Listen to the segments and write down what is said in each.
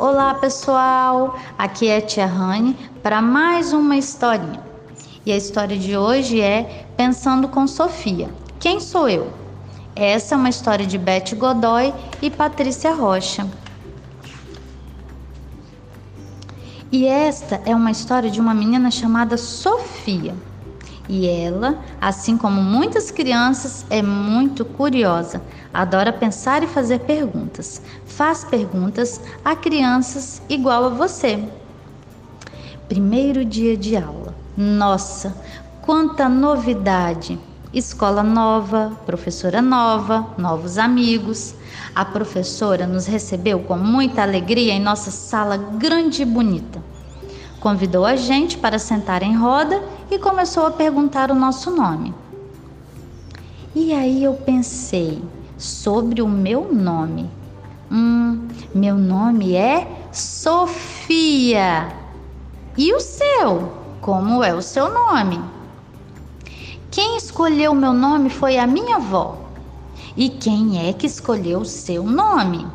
Olá pessoal, aqui é Tia Rani para mais uma historinha. E a história de hoje é Pensando com Sofia. Quem sou eu? Essa é uma história de Beth Godoy e Patrícia Rocha. E esta é uma história de uma menina chamada Sofia. E ela, assim como muitas crianças, é muito curiosa, adora pensar e fazer perguntas. Faz perguntas a crianças igual a você. Primeiro dia de aula. Nossa, quanta novidade! Escola nova, professora nova, novos amigos. A professora nos recebeu com muita alegria em nossa sala grande e bonita. Convidou a gente para sentar em roda e começou a perguntar o nosso nome. E aí eu pensei sobre o meu nome. Hum, meu nome é Sofia. E o seu? Como é o seu nome? Quem escolheu meu nome foi a minha avó. E quem é que escolheu o seu nome?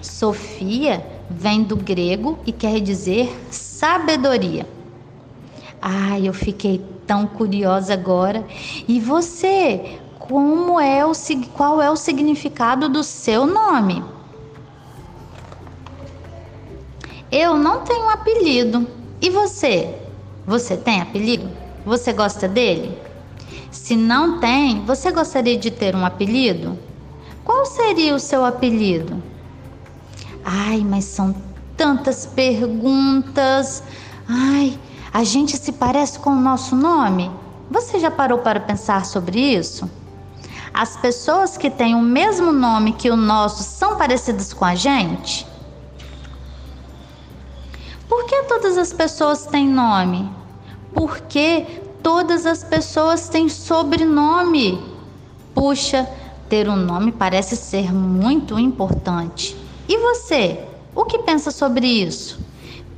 Sofia vem do grego e quer dizer sabedoria. Ai, eu fiquei tão curiosa agora. E você, como é o qual é o significado do seu nome? Eu não tenho apelido. E você? Você tem apelido? Você gosta dele? Se não tem, você gostaria de ter um apelido? Qual seria o seu apelido? Ai, mas são tantas perguntas. Ai, a gente se parece com o nosso nome? Você já parou para pensar sobre isso? As pessoas que têm o mesmo nome que o nosso são parecidas com a gente? Por que todas as pessoas têm nome? Porque todas as pessoas têm sobrenome. Puxa, ter um nome parece ser muito importante. E você, o que pensa sobre isso?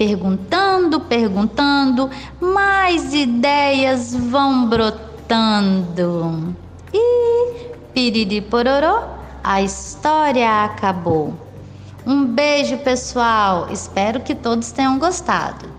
Perguntando, perguntando, mais ideias vão brotando. E piriri pororó, a história acabou. Um beijo, pessoal. Espero que todos tenham gostado.